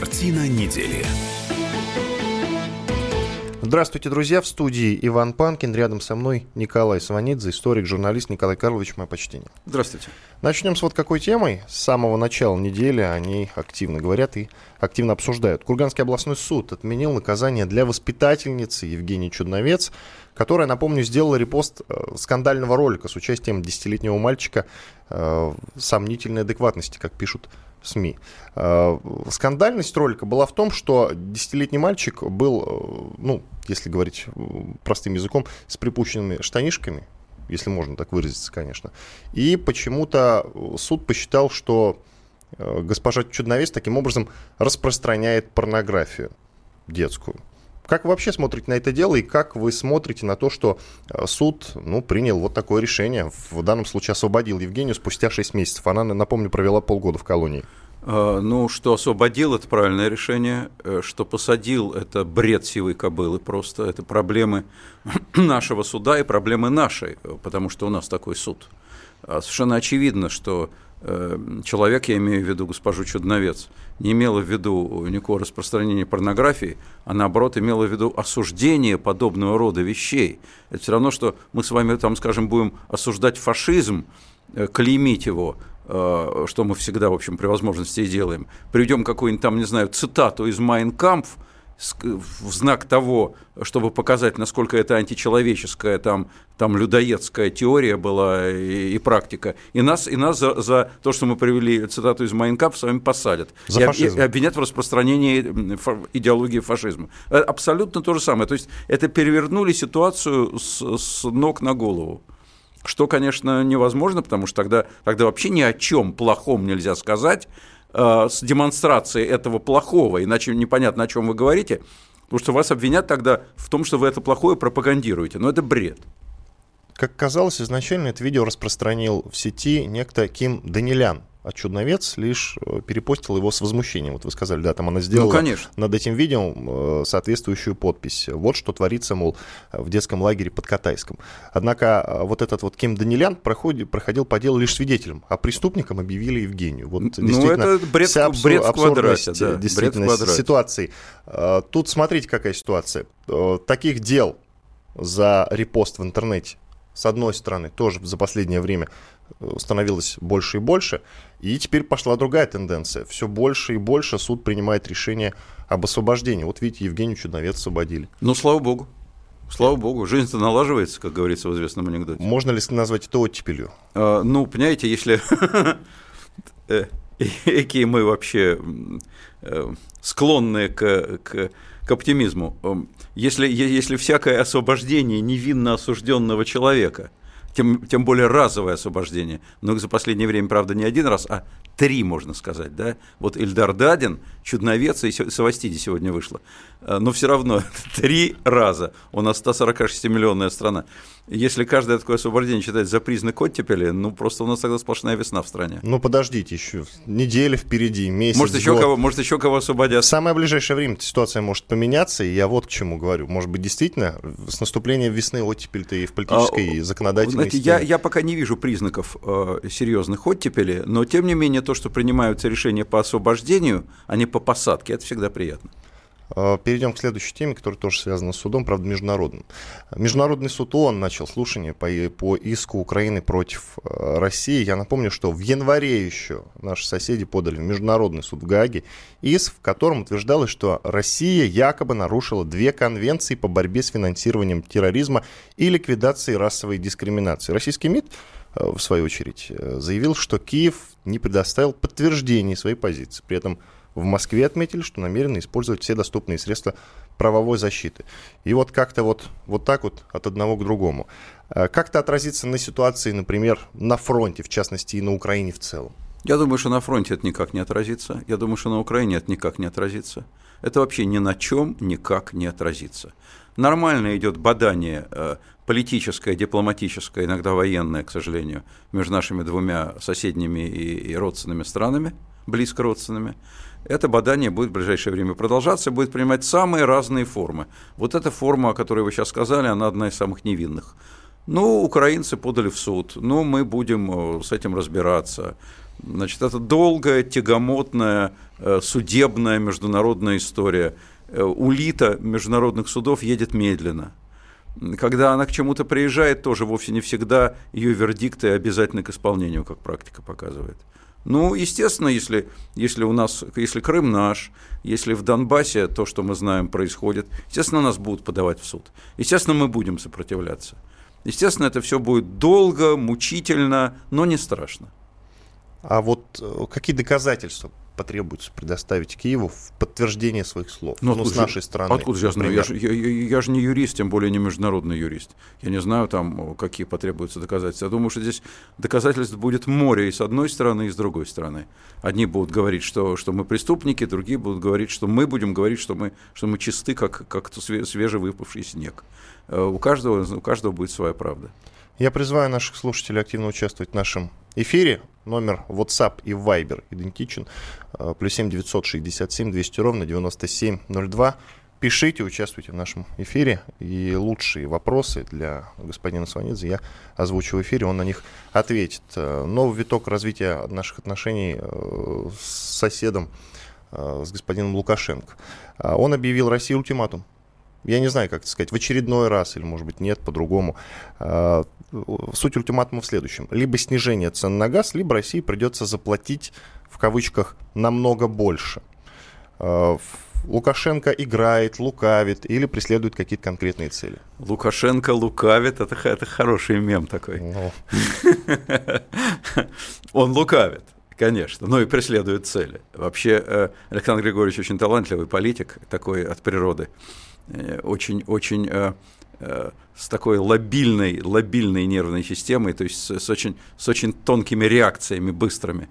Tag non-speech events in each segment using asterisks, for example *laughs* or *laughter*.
Картина недели. Здравствуйте, друзья. В студии Иван Панкин. Рядом со мной Николай Сванидзе, историк, журналист Николай Карлович. Мое почтение. Здравствуйте. Начнем с вот какой темой. С самого начала недели они активно говорят и активно обсуждают. Курганский областной суд отменил наказание для воспитательницы Евгении Чудновец, которая, напомню, сделала репост э, скандального ролика с участием десятилетнего мальчика э, сомнительной адекватности, как пишут СМИ. Э, скандальность ролика была в том, что десятилетний мальчик был, э, ну, если говорить простым языком, с припущенными штанишками, если можно так выразиться, конечно. И почему-то суд посчитал, что э, госпожа Чудновец таким образом распространяет порнографию детскую. Как вы вообще смотрите на это дело и как вы смотрите на то, что суд ну, принял вот такое решение, в данном случае освободил Евгению спустя 6 месяцев. Она, напомню, провела полгода в колонии. А, ну, что освободил, это правильное решение. Э, что посадил, это бред сивой кобылы просто. Это проблемы *clears throat* нашего суда и проблемы нашей, потому что у нас такой суд. А совершенно очевидно, что э, человек, я имею в виду госпожу Чудновец, не имела в виду никакого распространения порнографии, а наоборот имела в виду осуждение подобного рода вещей. Это все равно, что мы с вами, там, скажем, будем осуждать фашизм, э, клеймить его, Э, что мы всегда, в общем, при возможности и делаем, приведем какую-нибудь там, не знаю, цитату из «Майнкампф», в знак того, чтобы показать, насколько это античеловеческая, там, там людоедская теория была и, и практика. И нас, и нас за, за то, что мы привели цитату из Майнкампф, с вами посадят. За и, и обвинят в распространении идеологии фашизма. Э, абсолютно то же самое. То есть это перевернули ситуацию с, с ног на голову. Что, конечно, невозможно, потому что тогда, тогда вообще ни о чем плохом нельзя сказать э, с демонстрацией этого плохого, иначе непонятно, о чем вы говорите, потому что вас обвинят тогда в том, что вы это плохое пропагандируете. Но это бред. Как казалось, изначально это видео распространил в сети некто Ким Данилян, а Чудновец лишь э, перепостил его с возмущением. Вот вы сказали, да, там она сделала ну, конечно. над этим видео э, соответствующую подпись. Вот что творится, мол, в детском лагере под Катайском. Однако э, вот этот вот Ким Данилян проходит, проходил по делу лишь свидетелем, а преступником объявили Евгению. Вот ну, действительно, это бред, вся абсур, бред в квадрате, да, действительно бред в квадрате. ситуации. Тут смотрите, какая ситуация. Таких дел за репост в интернете с одной стороны, тоже за последнее время становилось больше и больше. И теперь пошла другая тенденция. Все больше и больше суд принимает решение об освобождении. Вот видите, Евгению Чудновец освободили. Ну, слава богу. Слава богу, жизнь-то налаживается, как говорится в известном анекдоте. Можно ли назвать это оттепелью? А, ну, понимаете, если *laughs* какие э, мы вообще э, склонны к, к, к оптимизму. Если, если всякое освобождение невинно осужденного человека – тем, тем более разовое освобождение. Но за последнее время, правда, не один раз, а три, можно сказать. Да? Вот Эльдар Дадин, Чудновец и Савастиди сегодня вышло. Э, но все равно *laughs* три раза. У нас 146-миллионная страна. Если каждое такое освобождение считать за признак оттепели, ну просто у нас тогда сплошная весна в стране. Ну подождите еще, неделя впереди, месяц, может еще год. кого, может еще кого освободят. В самое ближайшее время ситуация может поменяться, и я вот к чему говорю. Может быть, действительно, с наступлением весны оттепель-то и в политической, а, и законодательной знаете, я, я пока не вижу признаков э, серьезных оттепели, но тем не менее то, что принимаются решения по освобождению, а не по посадке, это всегда приятно. Э, перейдем к следующей теме, которая тоже связана с судом, правда, международным. Международный суд ООН начал слушание по, по иску Украины против э, России. Я напомню, что в январе еще наши соседи подали в Международный суд в Гааге иск, в котором утверждалось, что Россия якобы нарушила две конвенции по борьбе с финансированием терроризма и ликвидацией расовой дискриминации. Российский МИД э, в свою очередь, заявил, что Киев не предоставил подтверждений своей позиции. При этом в Москве отметили, что намерены использовать все доступные средства правовой защиты. И вот как-то вот, вот так вот от одного к другому. Э, как это отразится на ситуации, например, на фронте, в частности, и на Украине в целом? Я думаю, что на фронте это никак не отразится. Я думаю, что на Украине это никак не отразится. Это вообще ни на чем никак не отразится. Нормально идет бадание э, политическое, дипломатическое, иногда военное, к сожалению, между нашими двумя соседними и родственными странами, близко родственными это бадание будет в ближайшее время продолжаться, будет принимать самые разные формы. Вот эта форма, о которой вы сейчас сказали, она одна из самых невинных. Ну, украинцы подали в суд, ну, мы будем э, с этим разбираться. Значит, это долгая, тягомотная, э, судебная международная история. Э, улита международных судов едет медленно. Когда она к чему-то приезжает, тоже вовсе не всегда ее вердикты обязательны к исполнению, как практика показывает. Ну, естественно, если, если у нас, если Крым наш, если в Донбассе то, что мы знаем, происходит, естественно, нас будут подавать в суд. Естественно, мы будем сопротивляться. Естественно, это все будет долго, мучительно, но не страшно. А вот э, какие доказательства потребуется предоставить Киеву в подтверждение своих слов. Ну, ну с нашей стороны. Откуда я знаю? Я, я, я, я же не юрист, тем более не международный юрист. Я не знаю, там, какие потребуются доказательства. Я думаю, что здесь доказательств будет море и с одной стороны, и с другой стороны. Одни будут говорить, что, что мы преступники, другие будут говорить, что мы будем говорить, что мы, что мы чисты, как, как свежевыпавший снег. Э, у каждого, у каждого будет своя правда. Я призываю наших слушателей активно участвовать в нашем эфире. Номер WhatsApp и Viber идентичен. Э, плюс 7 967 200 ровно 9702. Пишите, участвуйте в нашем эфире. И лучшие вопросы для господина Сванидзе я озвучу в эфире, он на них ответит. Э, новый виток развития наших отношений э, с соседом, с господином Лукашенко. Он объявил России ультиматум я не знаю, как это сказать, в очередной раз, или, может быть, нет, по-другому. А, суть ультиматума в следующем. Либо снижение цен на газ, либо России придется заплатить, в кавычках, намного больше. А, Лукашенко играет, лукавит или преследует какие-то конкретные цели. Лукашенко лукавит, это, это хороший мем такой. Ну. *laughs* Он лукавит. Конечно, но и преследует цели. Вообще, э, Александр Григорьевич очень талантливый политик, такой от природы очень-очень э, э, э, с такой лобильной, лобильной нервной системой, то есть с, с, очень, с очень тонкими реакциями, быстрыми.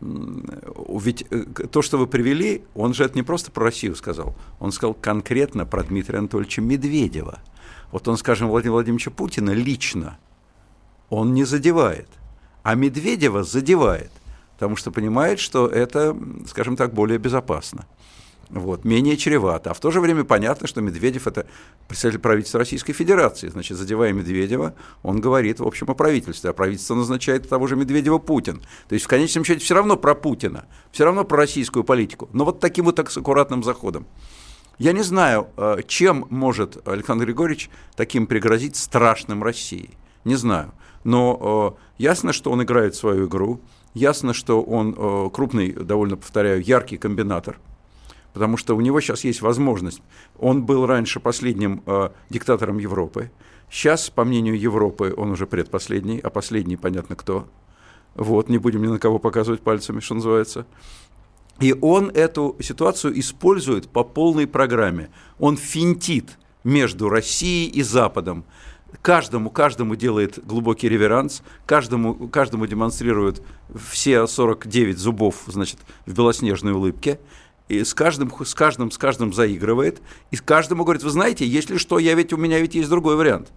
Ведь то, что вы привели, он же это не просто про Россию сказал, он сказал конкретно про Дмитрия Анатольевича Медведева. Вот он, скажем, Владимира Владимировича Путина лично, он не задевает, а Медведева задевает, потому что понимает, что это, скажем так, более безопасно вот, менее чревато. А в то же время понятно, что Медведев – это представитель правительства Российской Федерации. Значит, задевая Медведева, он говорит, в общем, о правительстве. А правительство назначает того же Медведева Путин. То есть, в конечном счете, все равно про Путина, все равно про российскую политику. Но вот таким вот так с аккуратным заходом. Я не знаю, э, чем может Александр Григорьевич таким пригрозить страшным России. Не знаю. Но э, ясно, что он играет свою игру. Ясно, что он э, крупный, довольно повторяю, яркий комбинатор – потому что у него сейчас есть возможность. Он был раньше последним э, диктатором Европы. Сейчас, по мнению Европы, он уже предпоследний, а последний понятно кто. Вот, не будем ни на кого показывать пальцами, что называется. И он эту ситуацию использует по полной программе. Он финтит между Россией и Западом. Каждому, каждому делает глубокий реверанс, каждому, каждому демонстрирует все 49 зубов, значит, в белоснежной улыбке и с каждым, с каждым, с каждым заигрывает, и каждому говорит, вы знаете, если что, я ведь, у меня ведь есть другой вариант.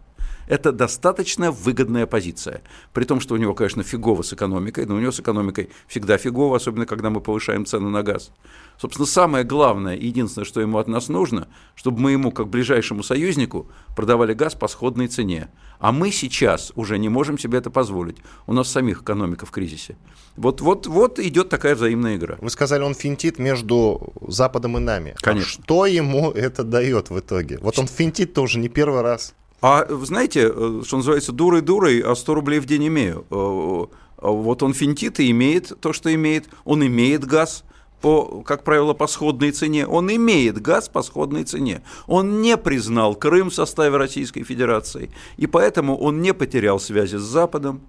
Это достаточно выгодная позиция. При том, что у него, конечно, фигово с экономикой, но у него с экономикой всегда фигово, особенно когда мы повышаем цены на газ. Собственно, самое главное, единственное, что ему от нас нужно, чтобы мы ему, как ближайшему союзнику, продавали газ по сходной цене. А мы сейчас уже не можем себе это позволить. У нас самих экономика в кризисе. Вот, вот, вот идет такая взаимная игра. Вы сказали, он финтит между Западом и нами. А Конечно. А что ему это дает в итоге? Вот он финтит тоже не первый раз. А знаете, э, что называется, дурой-дурой, а 100 рублей в день имею. Э, э, вот он финтит и имеет то, что имеет. Он имеет газ, по, как правило, по сходной цене. Он имеет газ по сходной цене. Он не признал Крым в составе Российской Федерации. И поэтому он не потерял связи с Западом.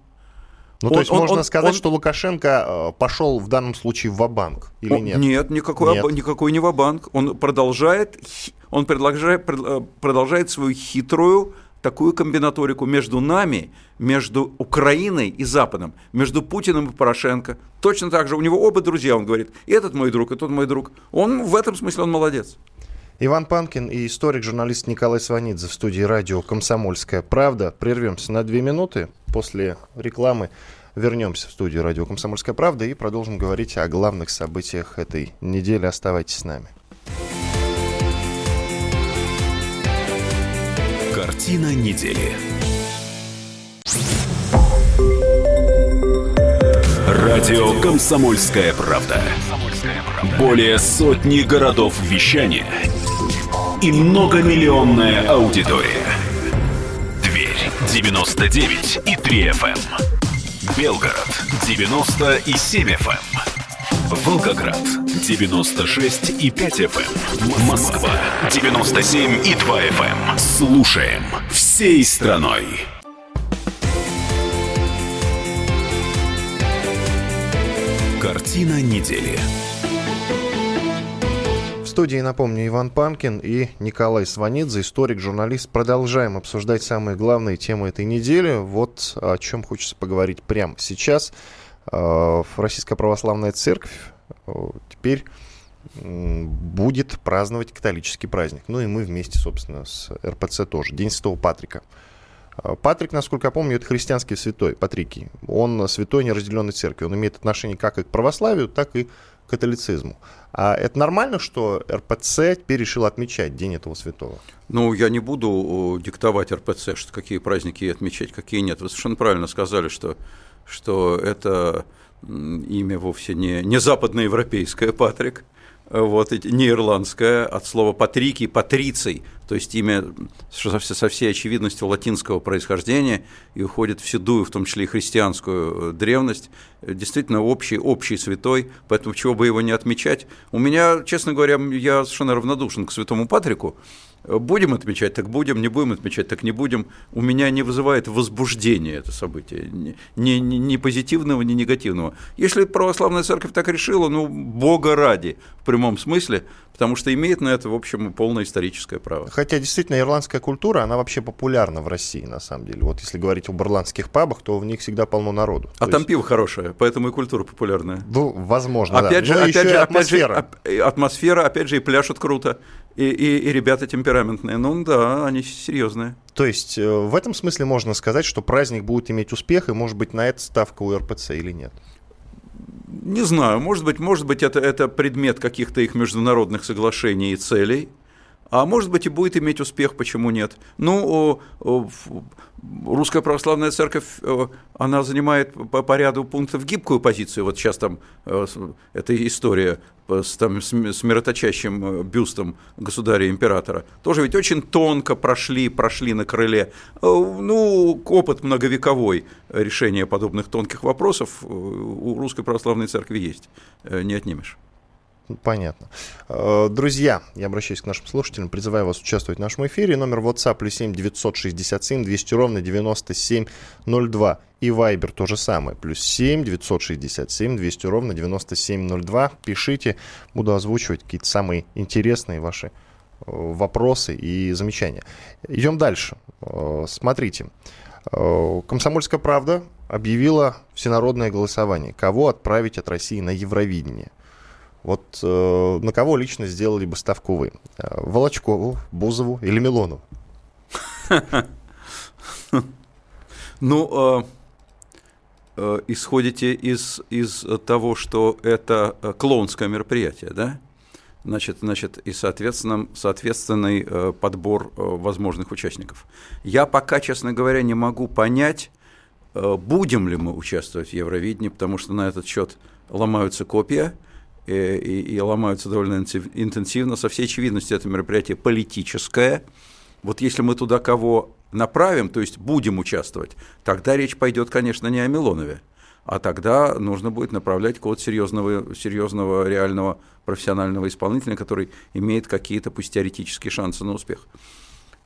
Ну, он, то есть он, можно он, сказать, он, что Лукашенко пошел в данном случае в банк или нет? Нет, никакой, нет. никакой не в банк Он продолжает, он продолжает, продолжает свою хитрую такую комбинаторику между нами, между Украиной и Западом, между Путиным и Порошенко. Точно так же у него оба друзья, он говорит, и этот мой друг, и тот мой друг. Он в этом смысле он молодец. Иван Панкин и историк-журналист Николай Сванидзе в студии радио «Комсомольская правда». Прервемся на две минуты. После рекламы вернемся в студию радио «Комсомольская правда» и продолжим говорить о главных событиях этой недели. Оставайтесь с нами. Картина недели. Радио «Комсомольская правда». Более сотни городов вещания и многомиллионная аудитория. Дверь 99 и 3 FM. эм. Белгород 97 FM. эм. Волгоград 96 и 5 FM. Москва 97 и 2 FM. Слушаем всей страной. Картина недели. В студии, напомню, Иван Панкин и Николай Сванидзе, историк, журналист. Продолжаем обсуждать самые главные темы этой недели. Вот о чем хочется поговорить прямо сейчас. Э, Российская Православная Церковь теперь будет праздновать католический праздник. Ну и мы вместе, собственно, с РПЦ тоже. День Святого Патрика. Э, Патрик, насколько я помню, это христианский святой, Патрикий. Он святой неразделенной церкви. Он имеет отношение как и к православию, так и к католицизму. А это нормально, что РПЦ теперь решил отмечать День этого святого? Ну, я не буду диктовать РПЦ, что какие праздники отмечать, какие нет. Вы совершенно правильно сказали, что, что это имя вовсе не, не западноевропейское, Патрик, вот, не ирландское, от слова патрикий, патриций, то есть имя со, со всей очевидностью латинского происхождения и уходит в седую, в том числе и христианскую э, древность, действительно общий, общий святой, поэтому чего бы его не отмечать. У меня, честно говоря, я совершенно равнодушен к святому Патрику, Будем отмечать, так будем, не будем отмечать, так не будем. У меня не вызывает возбуждения это событие, ни, ни, ни позитивного, ни негативного. Если православная церковь так решила, ну, Бога ради, в прямом смысле, потому что имеет на это, в общем, полное историческое право. Хотя действительно ирландская культура, она вообще популярна в России, на самом деле. Вот если говорить об ирландских пабах, то в них всегда полно народу. А то там есть... пиво хорошее, поэтому и культура популярная. Ну, возможно, опять да. Же, опять же, атмосфера. Опять же, атмосфера, опять же, и пляшут круто, и, и, и ребята темпераментные. Ну да, они серьезные. То есть э, в этом смысле можно сказать, что праздник будет иметь успех, и может быть на это ставка у РПЦ или нет? Не знаю, может быть, может быть это, это предмет каких-то их международных соглашений и целей, а может быть и будет иметь успех, почему нет. Ну, Русская Православная Церковь, она занимает по, по ряду пунктов гибкую позицию. Вот сейчас там э, эта история с, там, с мироточащим э, бюстом государя-императора. Тоже ведь очень тонко прошли, прошли на крыле. Э, ну, опыт многовековой решения подобных тонких вопросов у Русской Православной Церкви есть, не отнимешь. Понятно. Э, друзья, я обращаюсь к нашим слушателям, призываю вас участвовать в нашем эфире. Номер WhatsApp плюс 7 967 200 ровно 9702. И Viber то же самое. Плюс 7 967 200 ровно 9702. Пишите, буду озвучивать какие-то самые интересные ваши э, вопросы и замечания. Идем дальше. Э, смотрите. Комсомольская правда объявила всенародное голосование. Кого отправить от России на Евровидение – вот э, на кого лично сделали бы ставку вы? Э, Волочкову, Бузову или Милону? *laughs* Ну, э, исходите из, из того, что это клоунское мероприятие, да? Значит, значит, и соответственно, соответственный подбор возможных участников. Я пока, честно говоря, не могу понять, будем ли мы участвовать в Евровидении, потому что на этот счет ломаются копья – И, и ломаются довольно интенсивно. Со всей очевидностью это мероприятие политическое. Вот если мы туда кого направим, то есть будем участвовать, тогда речь пойдет, конечно, не о Милонове, а тогда нужно будет направлять кого-то серьезного, серьезного, реального профессионального исполнителя, который имеет какие-то пусть теоретические шансы на успех.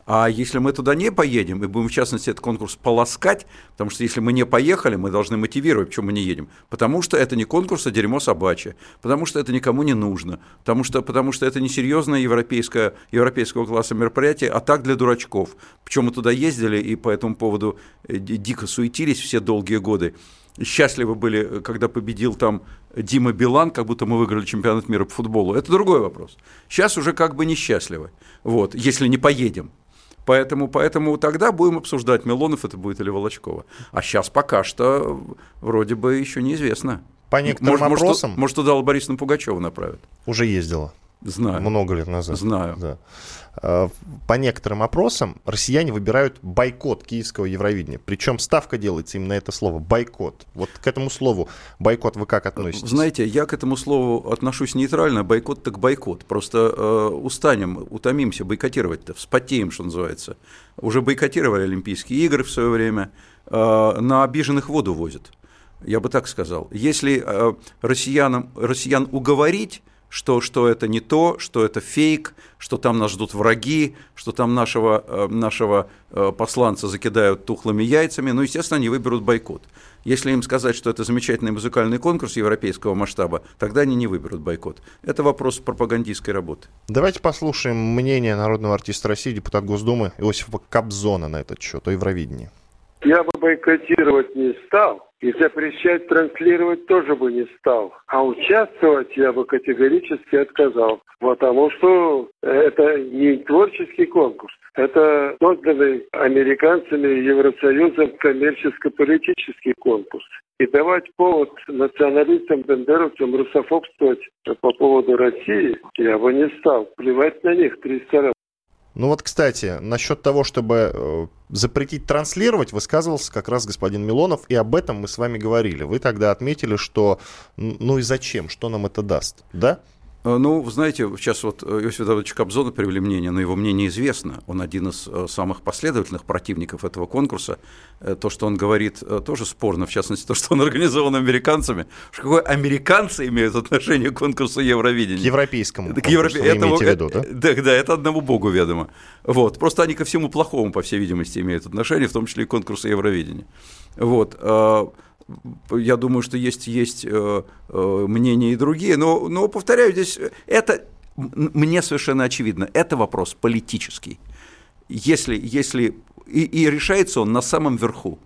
А если мы туда не поедем и будем, в частности, этот конкурс полоскать, потому что если мы не поехали, мы должны мотивировать, почему мы не едем. Потому что это не конкурс, а дерьмо собачье. Потому что это никому не нужно. Потому что, потому что это несерьезное европейское, европейского класса мероприятие, а так для дурачков. Причем мы туда ездили и по этому поводу э, дико суетились все долгие годы счастливы были, когда победил там Дима Билан, как будто мы выиграли чемпионат мира по футболу. Это другой вопрос. Сейчас уже как бы несчастливы, вот, если не поедем. Поэтому, поэтому тогда будем обсуждать, Милонов это будет или Волочкова. А сейчас пока что вроде бы еще неизвестно. По некоторым может, вопросам... Может, может, туда Алла Борисовна Пугачева направят. Уже ездила. Знаю. Много лет назад. Знаю. Да. А, по некоторым опросам россияне выбирают бойкот киевского Евровидения. Причем ставка делается именно это слово бойкот. Вот к этому слову бойкот вы как относитесь? Знаете, я к этому слову отношусь нейтрально. Бойкот так бойкот. Просто э, устанем, утомимся бойкотировать-то, вспотеем, что называется. Уже бойкотировали Олимпийские игры в свое время. Э, на обиженных воду возят. Я бы так сказал. Если э, россиянам, россиян уговорить что, что это не то, что это фейк, что там нас ждут враги, что там нашего, э, нашего э, посланца закидают тухлыми яйцами, ну, естественно, они выберут бойкот. Если им сказать, что это замечательный музыкальный конкурс европейского масштаба, тогда они не выберут бойкот. Это вопрос пропагандистской работы. Давайте послушаем мнение народного артиста России, депутат Госдумы Иосифа Кобзона на этот счет, о Евровидении. Я бы бойкотировать не стал, и запрещать транслировать тоже бы не стал. А участвовать я бы категорически отказал. Потому что это не творческий конкурс. Это созданный американцами и Евросоюзом коммерческо-политический конкурс. И давать повод националистам, бендеровцам русофобствовать по поводу России я бы не стал. Плевать на них 300 раз. Ну вот, кстати, насчет того, чтобы э, запретить транслировать, высказывался как раз господин Милонов, и об этом мы с вами говорили. Вы тогда отметили, что ну и зачем, что нам это даст, да? Э, ну, знаете, сейчас вот э, Иосиф Давыдович Кобзона привели мнение, но его мнение известно. Он один из э, самых последовательных противников этого конкурса. То, что он говорит, тоже спорно, в частности, то, что он организован американцами. Что какое американцы имеют отношение к конкурсу Евровидения? К европейскому. К Европе... вы имеете в виду, да? Да, да, это одному богу ведомо. Вот. Просто они ко всему плохому, по всей видимости, имеют отношение, в том числе и к конкурсу Евровидения. Вот я думаю, что есть, есть э, э, мнения и другие, но, но повторяю, здесь это мне совершенно очевидно, это вопрос политический. Если, если, и, и решается он на самом верху,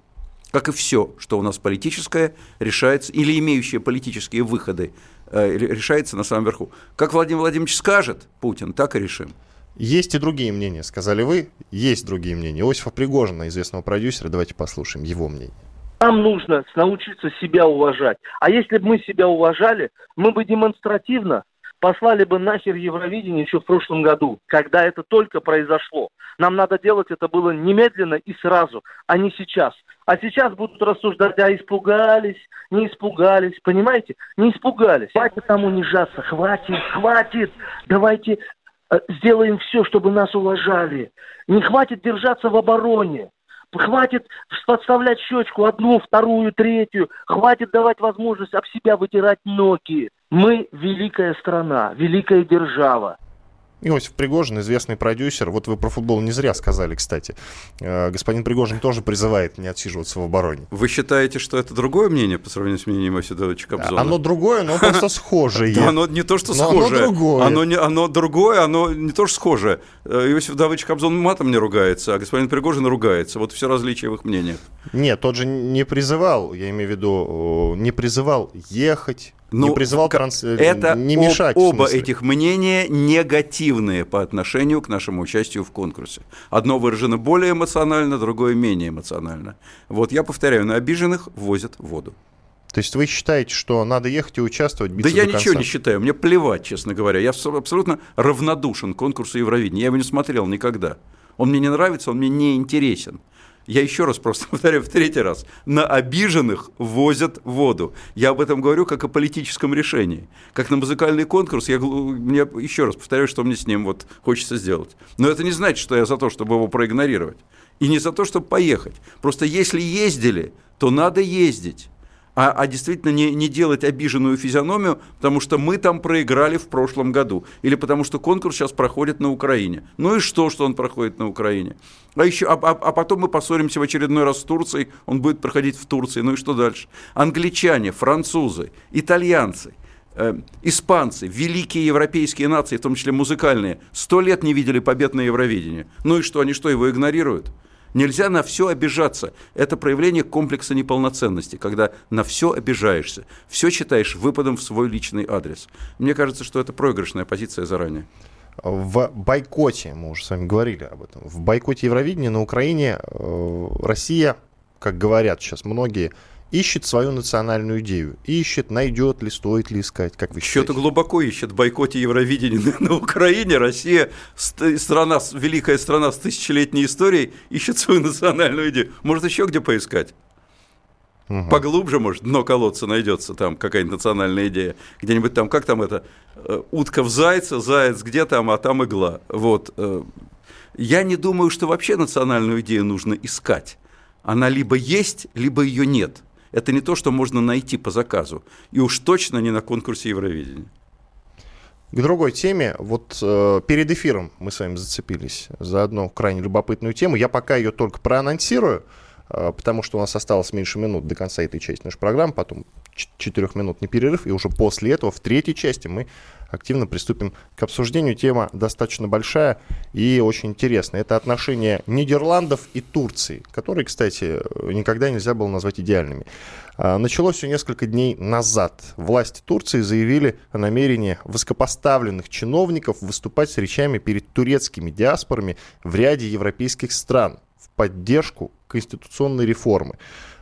как и все, что у нас политическое, решается, или имеющие политические выходы, э, решается на самом верху. Как Владимир Владимирович скажет, Путин, так и решим. Есть и другие мнения, сказали вы. Есть другие мнения. Иосифа Пригожина, известного продюсера, давайте послушаем его мнение. Нам нужно научиться себя уважать. А если бы мы себя уважали, мы бы демонстративно послали бы нахер Евровидение еще в прошлом году, когда это только произошло. Нам надо делать это было немедленно и сразу, а не сейчас. А сейчас будут рассуждать, а испугались, не испугались, понимаете? Не испугались. Хватит там унижаться, хватит, хватит. Давайте э, сделаем все, чтобы нас уважали. Не хватит держаться в обороне. Хватит подставлять щечку одну, вторую, третью. Хватит давать возможность об себя вытирать ноги. Мы великая страна, великая держава. Иосиф Пригожин, известный продюсер. Вот вы про футбол не зря сказали, кстати. Э, господин Пригожин тоже призывает не отсиживаться в обороне. Вы считаете, что это другое мнение по сравнению с мнением Иосифа Давыдовича Кобзона? Оно другое, но просто *laughs* схожее. Оно не то, что схожее. Оно другое. Оно, не, оно другое, оно не то, что схожее. Э, Иосиф Давыдович Кобзон матом не ругается, а господин Пригожин ругается. Вот все различия в их мнениях. Нет, тот же не призывал, я имею в виду, не призывал ехать, ну, не призывал транс... это не мешать. Об, оба этих мнения негативные по отношению к нашему участию в конкурсе. Одно выражено более эмоционально, другое менее эмоционально. Вот я повторяю, на обиженных возят воду. То есть вы считаете, что надо ехать и участвовать? Да я ничего не считаю, мне плевать, честно говоря. Я абсолютно равнодушен к конкурсу Евровидения. Я его не смотрел никогда. Он мне не нравится, он мне не интересен. Я еще раз просто *laughs* повторяю в третий раз. На обиженных возят воду. Я об этом говорю как о политическом решении. Как на музыкальный конкурс, я, мне еще раз повторяю, что мне с ним вот хочется сделать. Но это не значит, что я за то, чтобы его проигнорировать. И не за то, чтобы поехать. Просто если ездили, то надо ездить а, а действительно не, не делать обиженную физиономию, потому что мы там проиграли в прошлом году, или потому что конкурс сейчас проходит на Украине. Ну и что, что он проходит на Украине? А, еще, а, а, а потом мы поссоримся в очередной раз с Турцией, он будет проходить в Турции, ну и что дальше? Англичане, французы, итальянцы, э, испанцы, великие европейские нации, в том числе музыкальные, сто лет не видели побед на Евровидении. Ну и что, они что, его игнорируют? Нельзя на все обижаться. Это проявление комплекса неполноценности, когда на все обижаешься, все считаешь выпадом в свой личный адрес. Мне кажется, что это проигрышная позиция заранее. В бойкоте, мы уже с вами говорили об этом, в бойкоте Евровидения на Украине э, Россия, как говорят сейчас многие, ищет свою национальную идею. Ищет, найдет ли, стоит ли искать, как вы считаете? Что-то глубоко ищет в бойкоте Евровидения на, на Украине. Россия, страна, великая страна с тысячелетней историей, ищет свою национальную идею. Может, еще где поискать? Угу. Поглубже, может, дно колодца найдется там какая-нибудь национальная идея. Где-нибудь там, как там это, э, утка в зайца, заяц где там, а там игла. Вот. Э, я не думаю, что вообще национальную идею нужно искать. Она либо есть, либо ее нет. Это не то, что можно найти по заказу. И уж точно не на конкурсе Евровидения. К другой теме. Вот э, перед эфиром мы с вами зацепились за одну крайне любопытную тему. Я пока ее только проанонсирую. А, потому что у нас осталось меньше минут до конца этой части нашей программы, потом четырехминутный перерыв, и уже после этого, в третьей части, мы активно приступим к обсуждению. Тема достаточно большая и очень интересная. Это отношения Нидерландов и Турции, которые, кстати, никогда нельзя было назвать идеальными. А, началось все несколько дней назад. Власти Турции заявили о намерении высокопоставленных чиновников выступать с речами перед турецкими диаспорами в ряде европейских стран в поддержку конституционной реформы.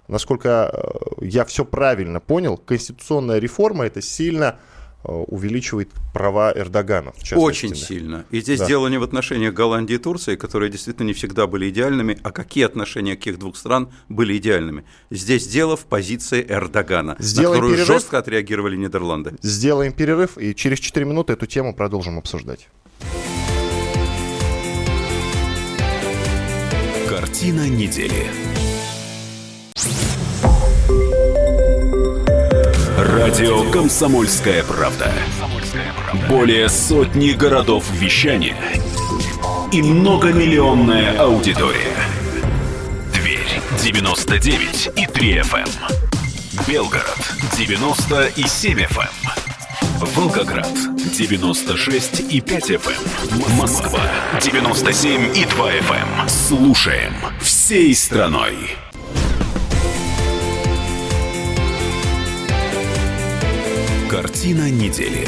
Насколько э, я все правильно понял, конституционная реформа это сильно увеличивает права Эрдогана. Очень сильно. И здесь да. дело не в отношениях Голландии и Турции, которые действительно не всегда были идеальными, а какие отношения каких двух стран были идеальными. Здесь дело в позиции Эрдогана, Сделаем на которую перерыв. жестко отреагировали Нидерланды. Сделаем перерыв и через 4 минуты эту тему продолжим обсуждать. Картина недели. Радио «Комсомольская правда». Более сотни городов вещания и многомиллионная аудитория. Дверь 99 и 3 FM. Эм. Белгород 90 и 7 FM. Волгоград 96 и 5 FM. Эм. Москва 97 и 2 FM. Эм. Слушаем всей страной. Картина недели.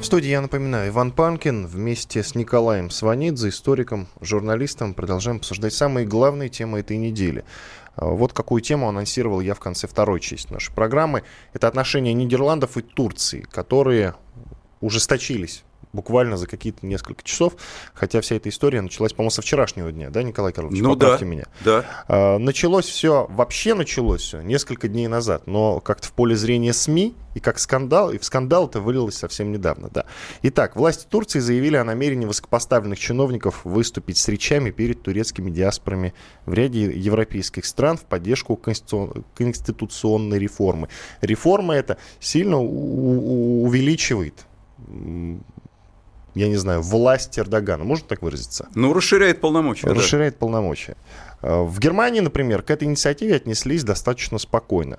В студии, я напоминаю, Иван Панкин вместе с Николаем Сванидзе, историком, журналистом, продолжаем обсуждать самые главные темы этой недели. А, вот какую тему анонсировал я в конце второй части нашей программы. Это отношения Нидерландов и Турции, которые ужесточились буквально за какие-то несколько часов, хотя вся эта история началась, по-моему, со вчерашнего дня, да, Николай Карлович? Ну да, меня. да. А, началось все, вообще началось все несколько дней назад, но как-то в поле зрения СМИ и как скандал, и в скандал это вылилось совсем недавно, да. Итак, власти Турции заявили о намерении высокопоставленных чиновников выступить с речами перед турецкими диаспорами в ряде европейских стран в поддержку конституционной реформы. Реформа эта сильно увеличивает я не знаю, власть Эрдогана, можно так выразиться? Ну, расширяет полномочия. Расширяет да. полномочия. Э, в Германии, например, к этой инициативе отнеслись достаточно спокойно.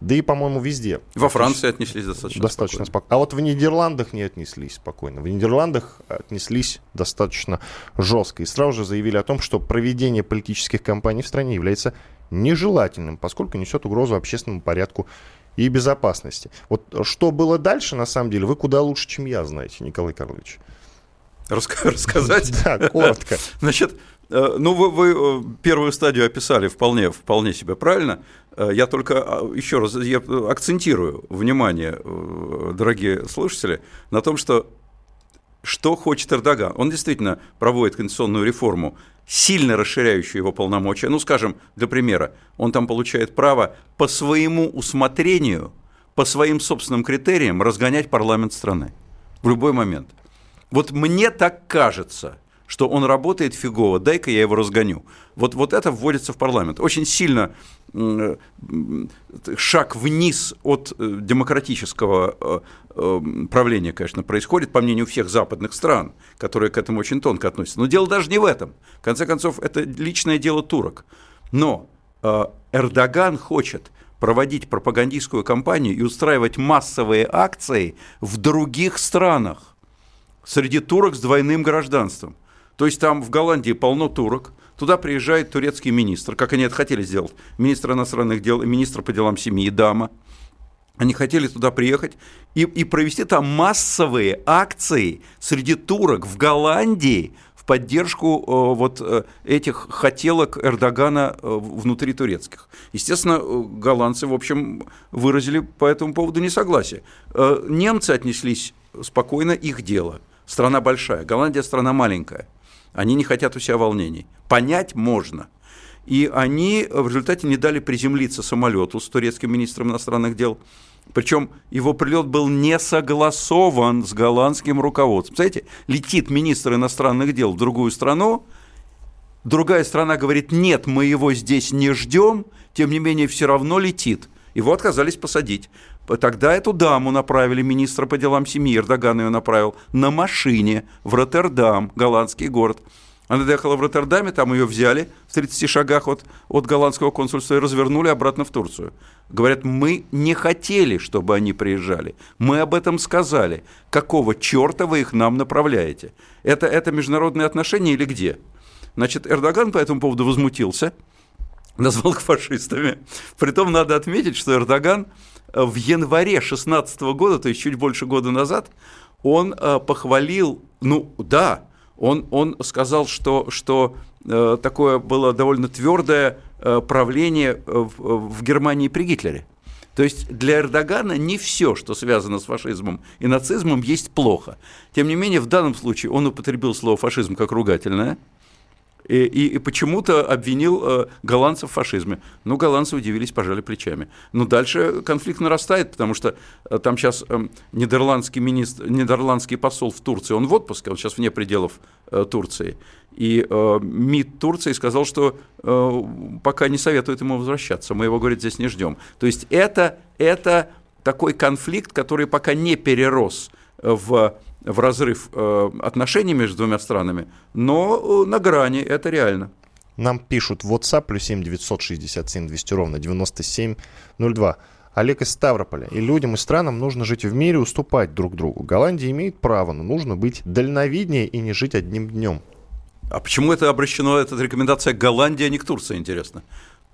Да и, по-моему, везде. Во Франции отнеслись достаточно, достаточно спокойно. спокойно. А вот в Нидерландах не отнеслись спокойно. В Нидерландах отнеслись достаточно жестко. И сразу же заявили о том, что проведение политических кампаний в стране является нежелательным, поскольку несет угрозу общественному порядку и безопасности. Вот что было дальше, на самом деле, вы куда лучше, чем я знаете, Николай Карлович. *laughs* рассказать? Да, коротко. *laughs* Значит, э, ну, вы, вы э, первую стадию описали вполне, вполне себе правильно. Э, я только еще раз я акцентирую внимание, дорогие слушатели, на том, что что хочет Эрдоган. Он действительно проводит конституционную реформу, сильно расширяющую его полномочия. Ну, скажем, для примера, он там получает право по своему усмотрению, по своим собственным критериям разгонять парламент страны в любой момент – вот мне так кажется, что он работает фигово, дай-ка я его разгоню. Вот, вот это вводится в парламент. Очень сильно э, шаг вниз от э, демократического э, правления, конечно, происходит, по мнению всех западных стран, которые к этому очень тонко относятся. Но дело даже не в этом. В конце концов, это личное дело турок. Но Эрдоган хочет проводить пропагандистскую кампанию и устраивать массовые акции в других странах среди турок с двойным гражданством. То есть там в Голландии полно турок, туда приезжает турецкий министр, как они это хотели сделать, министр иностранных дел, министр по делам семьи, дама. Они хотели туда приехать и, и провести там массовые акции среди турок в Голландии в поддержку э, вот э, этих хотелок Эрдогана э, внутри турецких. Естественно, голландцы, в общем, выразили по этому поводу несогласие. Немцы отнеслись спокойно, их дело. Страна большая, Голландия страна маленькая. Они не хотят у себя волнений. Понять можно. И они в результате не дали приземлиться самолету с турецким министром иностранных дел – причем его прилет был не согласован с голландским руководством. Знаете, летит министр иностранных дел в другую страну, другая страна говорит, нет, мы его здесь не ждем, тем не менее все равно летит. Его отказались посадить. Тогда эту даму направили, министра по делам семьи, Эрдоган ее направил, на машине в Роттердам, голландский город. Она доехала в Роттердаме, там ее взяли в 30 шагах от, от голландского консульства и развернули обратно в Турцию. Говорят, мы не хотели, чтобы они приезжали. Мы об этом сказали. Какого черта вы их нам направляете? Это, это международные отношения или где? Значит, Эрдоган по этому поводу возмутился, *laughs* назвал их фашистами. Притом надо отметить, что Эрдоган в январе 2016 года, то есть чуть больше года назад, он э, похвалил, ну да, он, он сказал, что, что э, такое было довольно твердое э, правление в, в Германии при Гитлере. То есть для Эрдогана не все, что связано с фашизмом и нацизмом, есть плохо. Тем не менее, в данном случае он употребил слово фашизм как ругательное – и, и, и почему-то обвинил э, голландцев в фашизме. Ну, голландцы удивились, пожали плечами. Но дальше конфликт нарастает, потому что э, там сейчас э, нидерландский, министр, нидерландский посол в Турции, он в отпуске, он сейчас вне пределов э, Турции. И э, МИД Турции сказал, что э, пока не советует ему возвращаться, мы его, говорит, здесь не ждем. То есть это, это такой конфликт, который пока не перерос в в разрыв э, отношений между двумя странами, но э, на грани, это реально. Нам пишут в WhatsApp плюс 7 967 200 ровно 9702. Олег из Ставрополя. И людям и странам нужно жить в мире, уступать друг другу. Голландия имеет право, но нужно быть дальновиднее и не жить одним днем. А почему это обращено, эта рекомендация к Голландии, а не к Турции, интересно?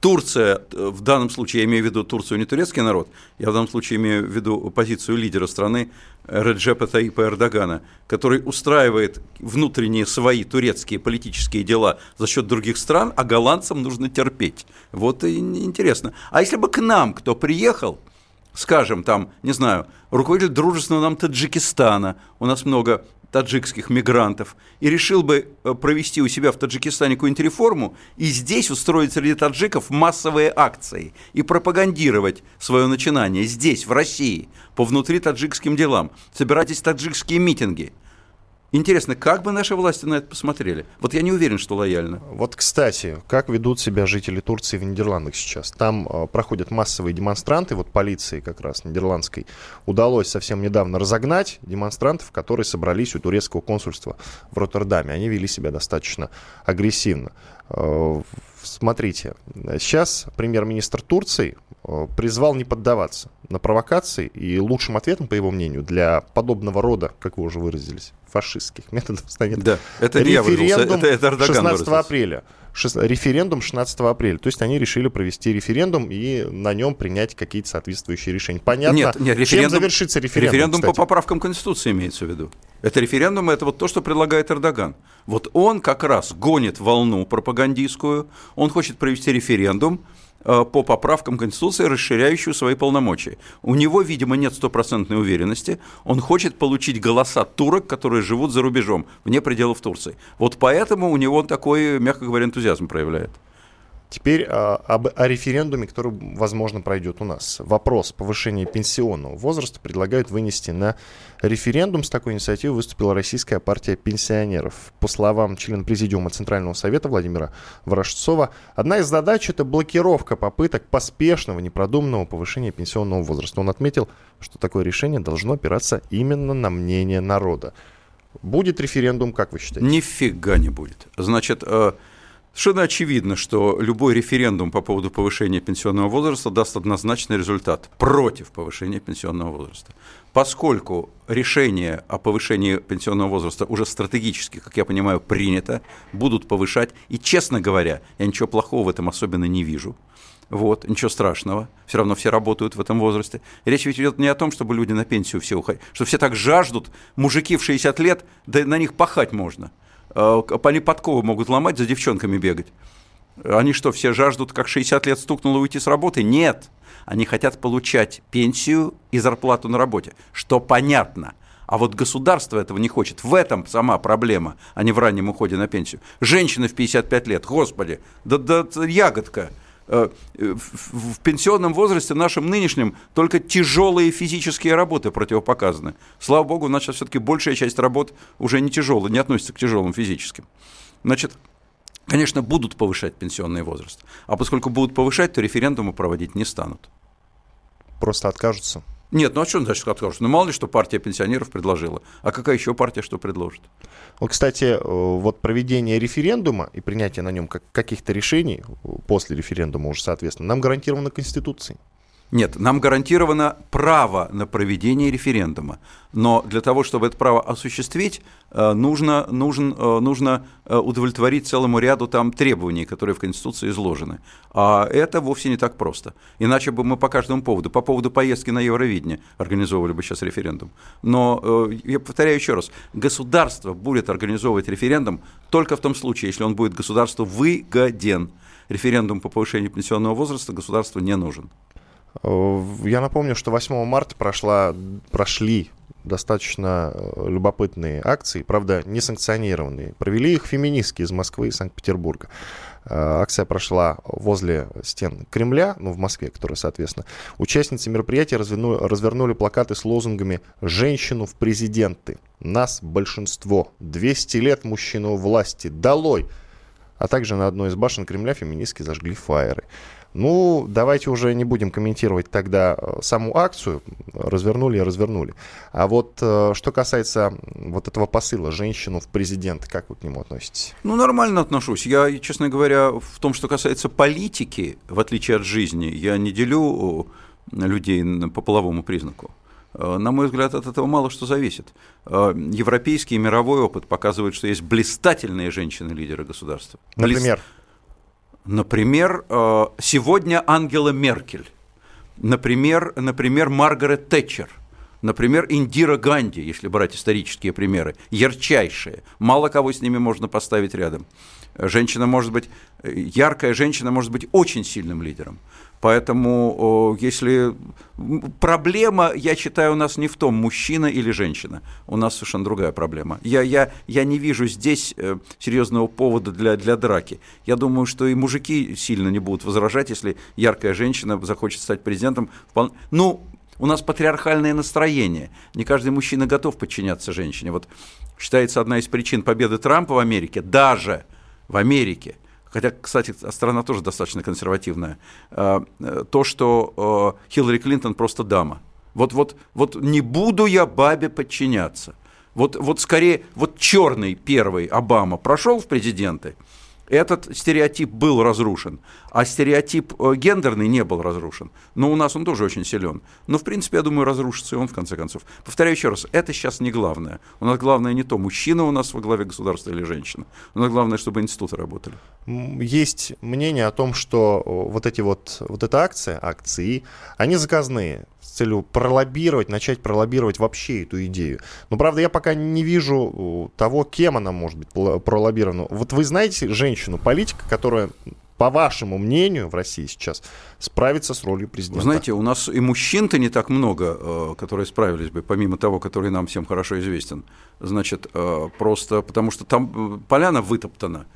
Турция, э, в данном случае я имею в виду Турцию, не турецкий народ, я в данном случае имею в виду позицию лидера страны Реджепа Таипа Эрдогана, который устраивает внутренние свои турецкие политические дела за счет других стран, а голландцам нужно терпеть. Вот и интересно. А если бы к нам кто приехал, скажем, там, не знаю, руководитель дружественного нам Таджикистана, у нас много таджикских мигрантов и решил бы э, провести у себя в Таджикистане какую-нибудь реформу и здесь устроить среди таджиков массовые акции и пропагандировать свое начинание здесь, в России, по внутри таджикским делам, собирайтесь таджикские митинги – Интересно, как бы наши власти на это посмотрели? Вот я не уверен, что лояльно. Вот, кстати, как ведут себя жители Турции в Нидерландах сейчас? Там э, проходят массовые демонстранты, вот полиции как раз нидерландской удалось совсем недавно разогнать демонстрантов, которые собрались у турецкого консульства в Роттердаме. Они вели себя достаточно агрессивно. Э, смотрите, сейчас премьер-министр Турции э, призвал не поддаваться на провокации, и лучшим ответом, по его мнению, для подобного рода, как вы уже выразились, фашистских *laughs* методов станет да, это не я это, это 16 выразился. апреля. Шест... Референдум 16 апреля. То есть они решили провести референдум и на нем принять какие-то соответствующие решения. Понятно, нет, нет, референдум, чем завершится референдум? Референдум кстати. по поправкам Конституции имеется в виду. Это референдум, это вот то, что предлагает Эрдоган. Вот он как раз гонит волну пропагандистскую, он хочет провести референдум, по поправкам Конституции, расширяющую свои полномочия. У него, видимо, нет стопроцентной уверенности. Он хочет получить голоса турок, которые живут за рубежом, вне пределов Турции. Вот поэтому у него такой, мягко говоря, энтузиазм проявляет. Теперь а, об, о референдуме, который, возможно, пройдет у нас. Вопрос повышения пенсионного возраста предлагают вынести на референдум. С такой инициативой выступила Российская партия пенсионеров. По словам члена Президиума Центрального совета Владимира Ворожцова, одна из задач – это блокировка попыток поспешного, непродуманного повышения пенсионного возраста. Он отметил, что такое решение должно опираться именно на мнение народа. Будет референдум, как вы считаете? Нифига не будет. Значит, э, Совершенно очевидно, что любой референдум по поводу повышения пенсионного возраста даст однозначный результат против повышения пенсионного возраста. Поскольку решение о повышении пенсионного возраста уже стратегически, как я понимаю, принято, будут повышать, и, честно говоря, я ничего плохого в этом особенно не вижу, вот, ничего страшного, все равно все работают в этом возрасте. Речь ведь идет не о том, чтобы люди на пенсию все уходили, что все так жаждут, мужики в 60 лет, да на них пахать можно – они подковы могут ломать, за девчонками бегать. Они что, все жаждут, как 60 лет стукнуло, уйти с работы? Нет. Они хотят получать пенсию и зарплату на работе, что понятно. А вот государство этого не хочет. В этом сама проблема, а не в раннем уходе на пенсию. Женщины в 55 лет, господи, да, да ягодка. Э, в пенсионном возрасте нашем нынешнем только тяжелые физические работы противопоказаны. Слава богу, у нас сейчас все-таки большая часть работ уже не тяжелая, не относится к тяжелым физическим. Значит, конечно, будут повышать пенсионный возраст. А поскольку будут повышать, то референдумы проводить не станут. Просто откажутся. Нет, ну а что значит откажутся? Ну мало ли, что партия пенсионеров предложила. А какая еще партия что предложит? Вот, кстати, э, вот проведение референдума и принятие на нем каких-то решений э, после референдума уже, соответственно, нам гарантировано Конституцией. Нет, нам гарантировано право на проведение референдума. Но для того, чтобы это право осуществить, э, нужно, нужен, э, нужно э, удовлетворить целому ряду там требований, которые в Конституции изложены. А это вовсе не так просто. Иначе бы мы по каждому поводу, по поводу поездки на Евровидение организовывали бы сейчас референдум. Но, я повторяю еще раз, государство будет организовывать референдум только в том случае, если он будет государству выгоден. Референдум по повышению пенсионного возраста государству не нужен. Э, я напомню, что 8 марта прошла, прошли достаточно э, любопытные акции, правда, не санкционированные. Провели их феминистки из Москвы и Санкт-Петербурга. Э, акция прошла возле стен Кремля, ну, в Москве, которая, соответственно. Участницы мероприятия развернули, развернули плакаты с лозунгами «Женщину в президенты», «Нас большинство», «200 лет мужчину власти», «Долой!», а также на одной из башен Кремля феминистки зажгли фаеры. Ну, давайте уже не будем комментировать тогда э, саму акцию, развернули и развернули. А вот э, что касается вот этого посыла женщину в президент, как вы к нему относитесь? Ну, нормально отношусь. Я, честно говоря, в том, что касается политики, в отличие от жизни, я не делю людей по половому признаку. Э, на мой взгляд, от этого мало что зависит. Европейский и мировой опыт показывает, что есть блистательные женщины-лидеры государства. Например? Блист... Например, э, сегодня Ангела Меркель, например, например Маргарет Тэтчер, например, Индира Ганди, если брать исторические примеры, ярчайшие. Мало кого с ними можно поставить рядом. Женщина может быть, э, яркая женщина может быть очень сильным лидером. Поэтому если проблема, я считаю, у нас не в том, мужчина или женщина. У нас совершенно другая проблема. Я, я, я не вижу здесь э, серьезного повода для, для драки. Я думаю, что и мужики сильно не будут возражать, если яркая женщина захочет стать президентом. Ну, у нас патриархальное настроение. Не каждый мужчина готов подчиняться женщине. Вот считается одна из причин победы Трампа в Америке, даже в Америке – хотя, кстати, страна тоже достаточно консервативная, э, то, что э, Хиллари Клинтон просто дама. Вот, вот, вот не буду я бабе подчиняться. Вот, вот скорее, вот черный первый Обама прошел в президенты – этот стереотип был разрушен, а стереотип э, гендерный не был разрушен. Но у нас он тоже очень силен. Но, в принципе, я думаю, разрушится и он в конце концов. Повторяю еще раз, это сейчас не главное. У нас главное не то, мужчина у нас во главе государства или женщина. У нас главное, чтобы институты работали. Есть мнение о том, что вот эти вот, вот эта акция, акции, они заказные целью пролоббировать, начать пролоббировать вообще эту идею. Но, правда, я пока не вижу того, кем она может быть пролоббирована. Вот вы знаете женщину, политика, которая по вашему мнению, в России сейчас справится с ролью президента? Вы знаете, у нас и мужчин-то не так много, э, которые справились бы, помимо того, который нам всем хорошо известен. Значит, э, просто потому что там э, поляна вытоптана.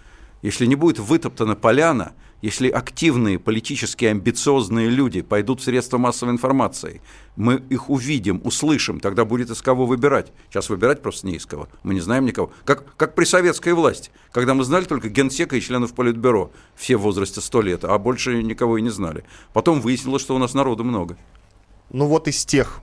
Если не будет вытоптана поляна, если активные политически амбициозные люди пойдут в средства массовой информации, мы их увидим, услышим, тогда будет из кого выбирать. Сейчас выбирать просто не из кого, мы не знаем никого. Как, как при советской власти, когда мы знали только генсека и членов политбюро, все в возрасте 100 лет, а больше никого и не знали. Потом выяснилось, что у нас народу много. Ну вот из тех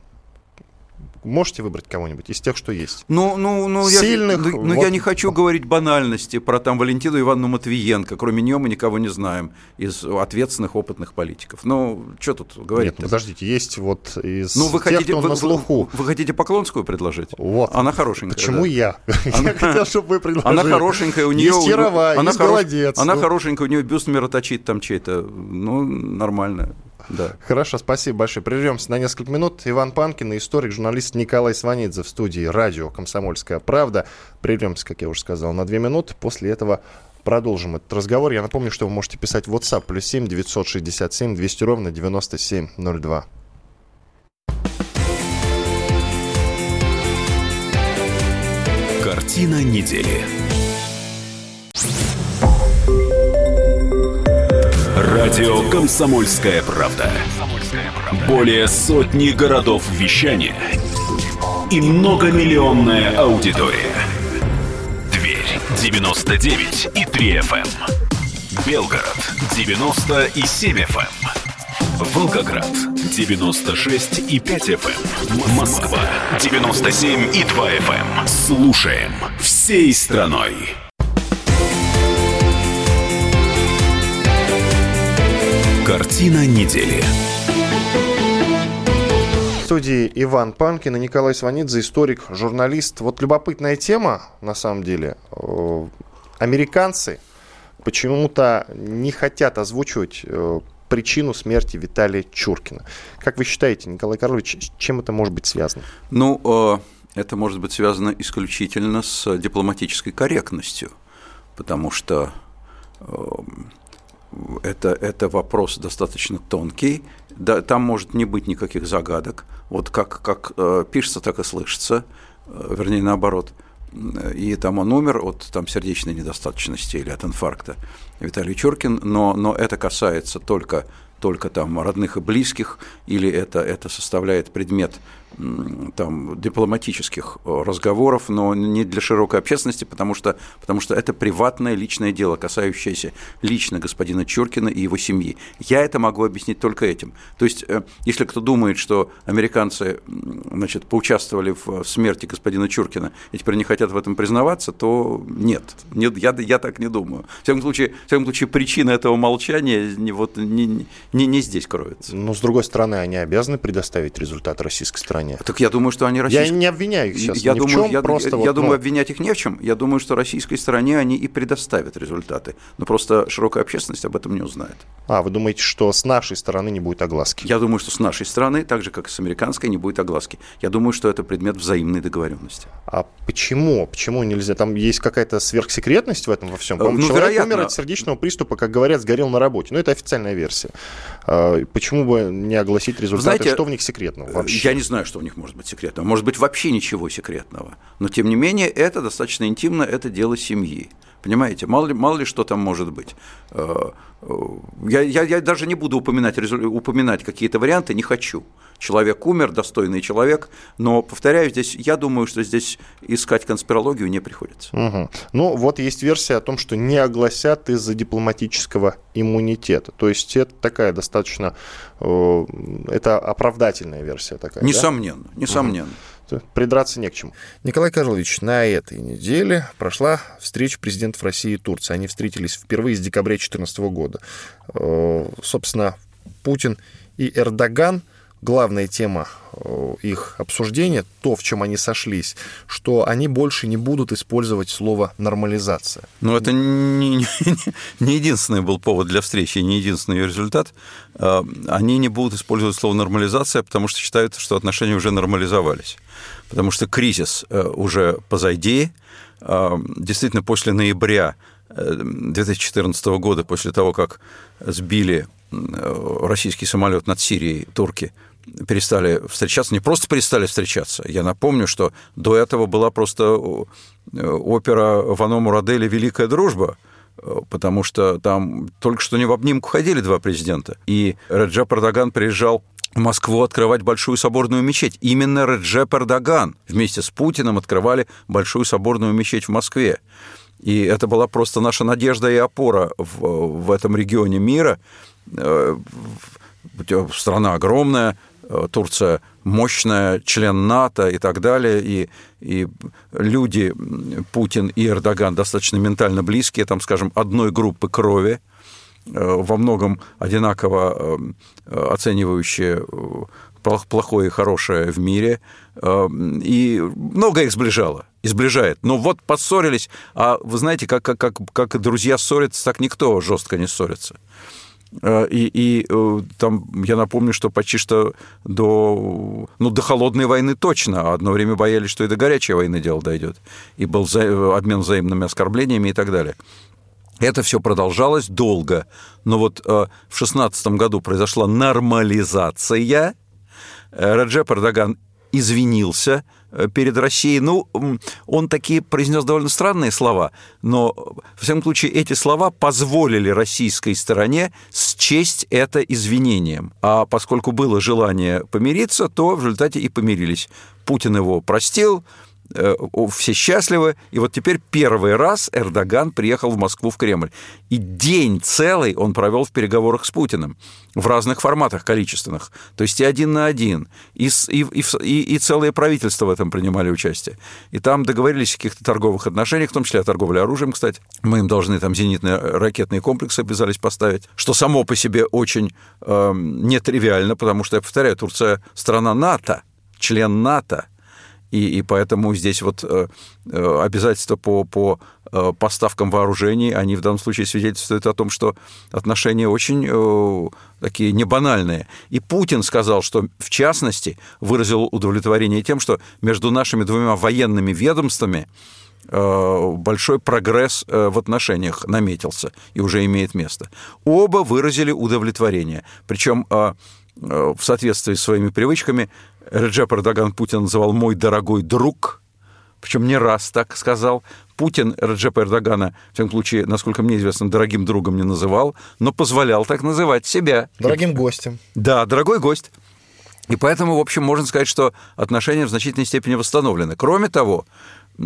можете выбрать кого-нибудь из тех, что есть? Ну, ну, ну, Сильных, я, ну, ну вот... я не хочу говорить банальности про там Валентину Ивановну Матвиенко. Кроме нее мы никого не знаем из ответственных, опытных политиков. Ну, что тут говорить? Нет, подождите, есть вот из ну, вы тех, хотите, кто вы, на слуху. Вы, вы хотите Поклонскую предложить? Вот. Она хорошенькая. Почему да. я? *laughs* Она, я хотел, чтобы вы предложили. Она хорошенькая, у нее... Есть Ярова, она есть хорош, Она ну. хорошенькая, у нее бюст мироточит там чей-то. Ну, нормально. Да. Хорошо, спасибо большое. Прервемся на несколько минут. Иван Панкин и историк, журналист Николай Сванидзе в студии радио «Комсомольская правда». Прервемся, как я уже сказал, на две минуты. После этого продолжим этот разговор. Я напомню, что вы можете писать в WhatsApp плюс 7 967 200 ровно 9702. Картина недели. Радио «Комсомольская правда». Более сотни городов вещания и многомиллионная аудитория. Тверь 99 и 3 FM. эм. Белгород 90 и 7 FM. эм. Волгоград 96 и 5 FM. М- Москва 97 и 2 FM. эм. Слушаем всей страной. Картина недели. В студии Иван Панкин и Николай Сванидзе, историк, журналист. Вот любопытная тема, на самом деле. Э, Американцы почему-то не хотят озвучивать э, причину смерти Виталия Чуркина. Как вы считаете, Николай Карлович, с чем это может быть связано? Ну, э, это может быть связано исключительно с дипломатической корректностью, потому что это, это вопрос достаточно тонкий, да, там может не быть никаких загадок, вот как, как э, пишется, так и слышится, э, вернее наоборот, и там он умер от там, сердечной недостаточности или от инфаркта, Виталий Чуркин, но, но это касается только, только там родных и близких, или это, это составляет предмет там, дипломатических разговоров, но не для широкой общественности, потому что, потому что это приватное личное дело, касающееся лично господина Чуркина и его семьи. Я это могу объяснить только этим. То есть, э, если кто думает, что американцы значит, поучаствовали в смерти господина Чуркина и теперь не хотят в этом признаваться, то нет, нет я, я так не думаю. В всяком случае, в всяком случае причина этого молчания не, вот, не, не, не здесь кроется. Но, с другой стороны, они обязаны предоставить результат российской стране. Так я думаю, что они российские. Я не обвиняю их сейчас я ни думаю, в чем, я, просто я, вот, я думаю, ну, обвинять их не в чем. Я думаю, что российской стороне они и предоставят результаты. Но просто широкая общественность об этом не узнает. А, вы думаете, что с нашей стороны не будет огласки? Я думаю, что с нашей стороны, так же, как и с американской, не будет огласки. Я думаю, что это предмет взаимной договоренности. А почему? Почему нельзя? Там есть какая-то сверхсекретность в этом во всем? По-моему, Ну, человек вероятно. умер от сердечного приступа, как говорят, сгорел на работе. Ну, это официальная версия. А, Почему бы не огласить результаты? знаете, что в них секретного вообще? Я не знаю, что у них может быть секретного. Может быть, вообще ничего секретного. Но, тем не менее, это достаточно интимно, это дело семьи. Понимаете, мало ли, мало ли что там может быть. Э, э, Я, я, я даже не буду упоминать, упоминать какие-то варианты, не хочу. Человек умер, достойный человек, но, повторяю, здесь, я думаю, что здесь искать конспирологию не приходится. Мгм. Ну, вот есть версия о том, что не огласят из-за дипломатического иммунитета. То есть это такая достаточно... э, Это оправдательная версия такая, да? Несомненно, несомненно. Придраться не к чему. Николай Карлович, на этой неделе прошла встреча президентов России и Турции. Они встретились впервые с декабря 2014 года. Э, Собственно, Путин и Эрдоган главная тема э, их обсуждения, то, в чем они сошлись, что они больше не будут использовать слово «нормализация». Но это не, не- *laughs* не единственный был повод для встречи, не единственный ее результат. Э, Они не будут использовать слово «нормализация», потому что считают, что отношения уже нормализовались. Потому что кризис э, уже позади. Э, Действительно, после ноября э, 2014 года, после того, как сбили э, российский самолет над Сирией, турки перестали встречаться, не просто перестали встречаться. Я напомню, что до этого была просто э, опера Вано Мурадели «Великая дружба», э, потому что там только что не в обнимку ходили два президента. И Реджеп Эрдоган приезжал в Москву открывать Большую соборную мечеть. Именно Реджеп Эрдоган вместе с Путиным открывали Большую соборную мечеть в Москве. И это была просто наша надежда и опора в, в этом регионе мира. Э, Страна огромная, Турция мощная, член НАТО и так далее, и, и люди, Путин и Эрдоган, достаточно ментально близкие, там, скажем, одной группы крови, э, во многом одинаково э, оценивающие э, плох- плохое и хорошее в мире, э, и многое их сближало, и сближает. Но вот поссорились, а вы знаете, как, как, как, как друзья ссорятся, так никто жестко не ссорится. Э, и, и э, там, я напомню, что почти что до, ну, до холодной войны точно, а одно время боялись, что и до горячей войны дело дойдет. И был вза... обмен взаимными оскорблениями и так далее. Это все продолжалось долго. Но вот э, в 16 году произошла нормализация. Раджеп Эрдоган извинился э, перед Россией. Ну, он такие произнес довольно странные слова, но, в всяком случае, эти слова позволили российской стороне счесть это извинением. А поскольку было желание помириться, то в результате и помирились. Путин его простил, Э, все счастливы. И вот теперь первый раз Эрдоган приехал в Москву в Кремль. И день целый он провел в переговорах с Путиным в разных форматах количественных. То есть и один на один, и, и, и, и целые правительства в этом принимали участие. И там договорились о каких-то торговых отношениях, в том числе о торговле оружием, кстати. Мы им должны там зенитные ракетные комплексы обязались поставить, что само по себе очень э, нетривиально, потому что, я повторяю, Турция страна НАТО, член НАТО – и, и поэтому здесь вот э, э, обязательства по, по э, поставкам вооружений, они в данном случае свидетельствуют о том, что отношения очень такие небанальные. И Путин сказал, что в частности выразил удовлетворение тем, что между нашими двумя военными ведомствами большой прогресс в отношениях наметился и уже имеет место. Оба выразили удовлетворение. Причем в соответствии с своими привычками Реджеп Эрдоган Путин называл «мой дорогой друг», причем не раз так сказал. Путин Реджепа Эрдогана, в всяком случае, насколько мне известно, дорогим другом не называл, но позволял так называть себя. Дорогим гостем. Да, дорогой гость. И поэтому, в общем, можно сказать, что отношения в значительной степени восстановлены. Кроме того,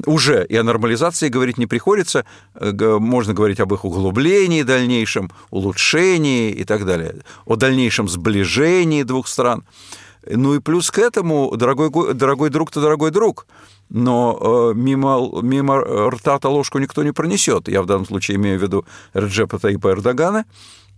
уже и о нормализации говорить не приходится, э, можно говорить об их углублении дальнейшем, улучшении и так далее, о дальнейшем сближении двух стран. Ну и плюс к этому, дорогой, дорогой друг-то дорогой друг, но э, мимо, мимо рта-то ложку никто не пронесет. Я в данном случае имею в виду Реджепа Таипа Эрдогана.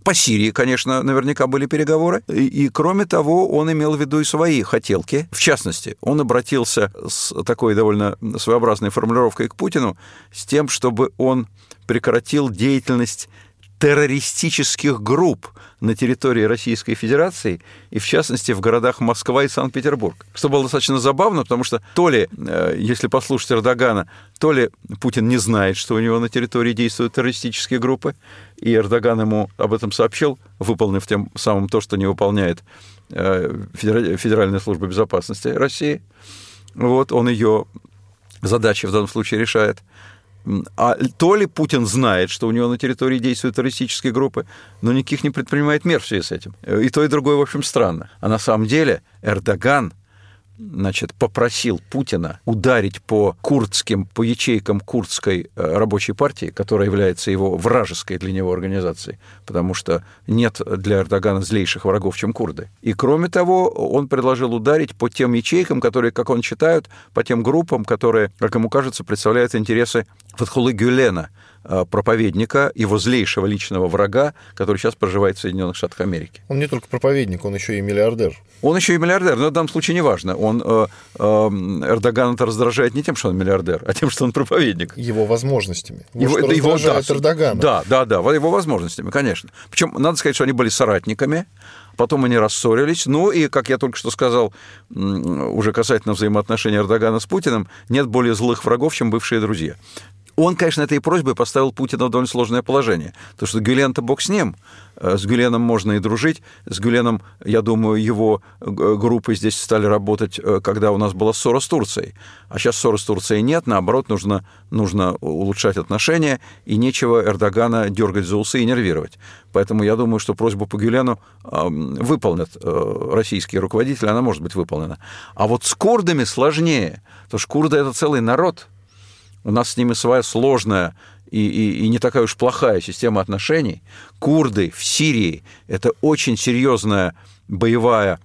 По Сирии, конечно, наверняка были переговоры. И, и, кроме того, он имел в виду и свои хотелки. В частности, он обратился с такой довольно своеобразной формулировкой к Путину с тем, чтобы он прекратил деятельность террористических групп на территории Российской Федерации, и в частности в городах Москва и Санкт-Петербург. Что было достаточно забавно, потому что то ли, э, если послушать Эрдогана, то ли Путин не знает, что у него на территории действуют террористические группы, и Эрдоган ему об этом сообщил, выполнив тем самым то, что не выполняет э, Федеральная служба безопасности России. Вот он ее задачи в данном случае решает – а то ли Путин знает, что у него на территории действуют террористические группы, но никаких не предпринимает мер в связи с этим. И то, и другое, в общем, странно. А на самом деле Эрдоган значит, попросил Путина ударить по курдским, по ячейкам курдской э, рабочей партии, которая является его вражеской для него организацией, потому что нет для Эрдогана злейших врагов, чем курды. И кроме того, он предложил ударить по тем ячейкам, которые, как он считает, по тем группам, которые, как ему кажется, представляют интересы Фатхулы Гюлена – проповедника, его злейшего личного врага, который сейчас проживает в Соединенных Штатах Америки. Он не только проповедник, он еще и миллиардер. Он еще и миллиардер, но в данном случае не важно. Он, э, э, Эрдоган это раздражает не тем, что он миллиардер, а тем, что он проповедник. Его возможностями. Вот его, что его, да, Эрдогана. Да, да, да, его возможностями, конечно. Причем надо сказать, что они были соратниками, потом они рассорились. Ну и, как я только что сказал, уже касательно взаимоотношений Эрдогана с Путиным, нет более злых врагов, чем бывшие друзья. Он, конечно, этой просьбой поставил Путина в довольно сложное положение. Потому что Гюлен-то бог с ним. Э, с Гюленом можно и дружить. С Гюленом, я думаю, его э, группы здесь стали работать, э, когда у нас была ссора с Турцией. А сейчас ссоры с Турцией нет. Наоборот, нужно, нужно улучшать отношения. И нечего Эрдогана дергать за усы и нервировать. Поэтому я думаю, что просьбу по Гюлену выполнят российские руководители. Она может быть выполнена. А вот с курдами сложнее. Потому что курды – это целый народ – у нас с ними своя сложная и, и, и не такая уж плохая система отношений. Курды в Сирии – это очень серьезная боевая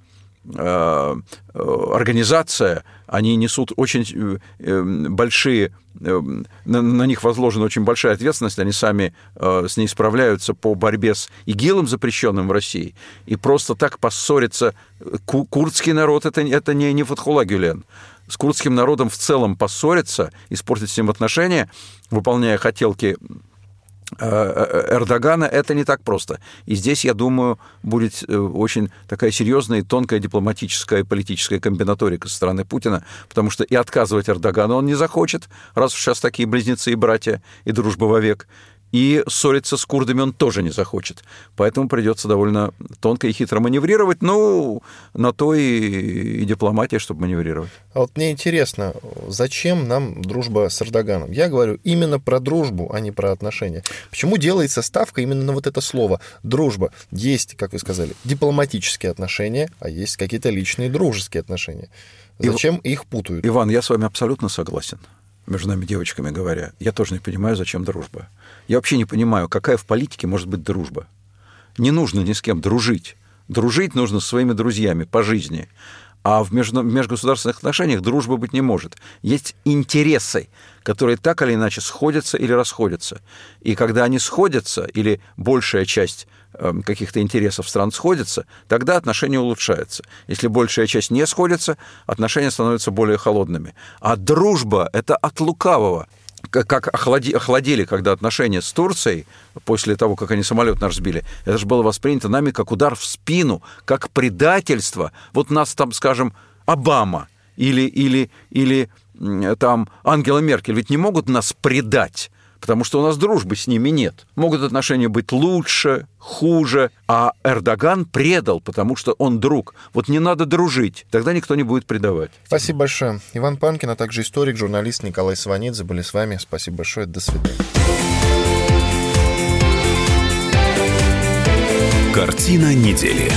э, организация, они несут очень э, большие, э, на, на них возложена очень большая ответственность, они сами э, с ней справляются по борьбе с ИГИЛом, запрещенным в России, и просто так поссориться, курдский народ это, это не, не Фатхула Гюлен, с курдским народом в целом поссориться, испортить с ним отношения, выполняя хотелки э, э, Эрдогана это не так просто. И здесь, я думаю, будет очень такая серьезная и тонкая дипломатическая и политическая комбинаторика со стороны Путина, потому что и отказывать Эрдогану он не захочет, раз уж сейчас такие близнецы и братья, и дружба вовек, и ссориться с курдами он тоже не захочет. Поэтому придется довольно тонко и хитро маневрировать. Ну, на то и, и дипломатия, чтобы маневрировать. А вот мне интересно, зачем нам дружба с Эрдоганом? Я говорю именно про дружбу, а не про отношения. Почему делается ставка именно на вот это слово «дружба»? Есть, как вы сказали, дипломатические отношения, а есть какие-то личные дружеские отношения. Зачем Ив... их путают? Иван, я с вами абсолютно согласен между нами девочками говоря, я тоже не понимаю, зачем дружба. Я вообще не понимаю, какая в политике может быть дружба. Не нужно ни с кем дружить. Дружить нужно со своими друзьями по жизни. А в межгосударственных отношениях дружба быть не может. Есть интересы, которые так или иначе сходятся или расходятся. И когда они сходятся, или большая часть каких-то интересов стран сходится, тогда отношения улучшаются. Если большая часть не сходится, отношения становятся более холодными. А дружба – это от лукавого как охлади, охладели, когда отношения с Турцией, после того, как они самолет наш сбили, это же было воспринято нами как удар в спину, как предательство. Вот нас там, скажем, Обама или, или, или там Ангела Меркель ведь не могут нас предать потому что у нас дружбы с ними нет. Могут отношения быть лучше, хуже, а Эрдоган предал, потому что он друг. Вот не надо дружить, тогда никто не будет предавать. Спасибо большое. Иван Панкин, а также историк, журналист Николай Сванидзе были с вами. Спасибо большое, до свидания. Картина недели.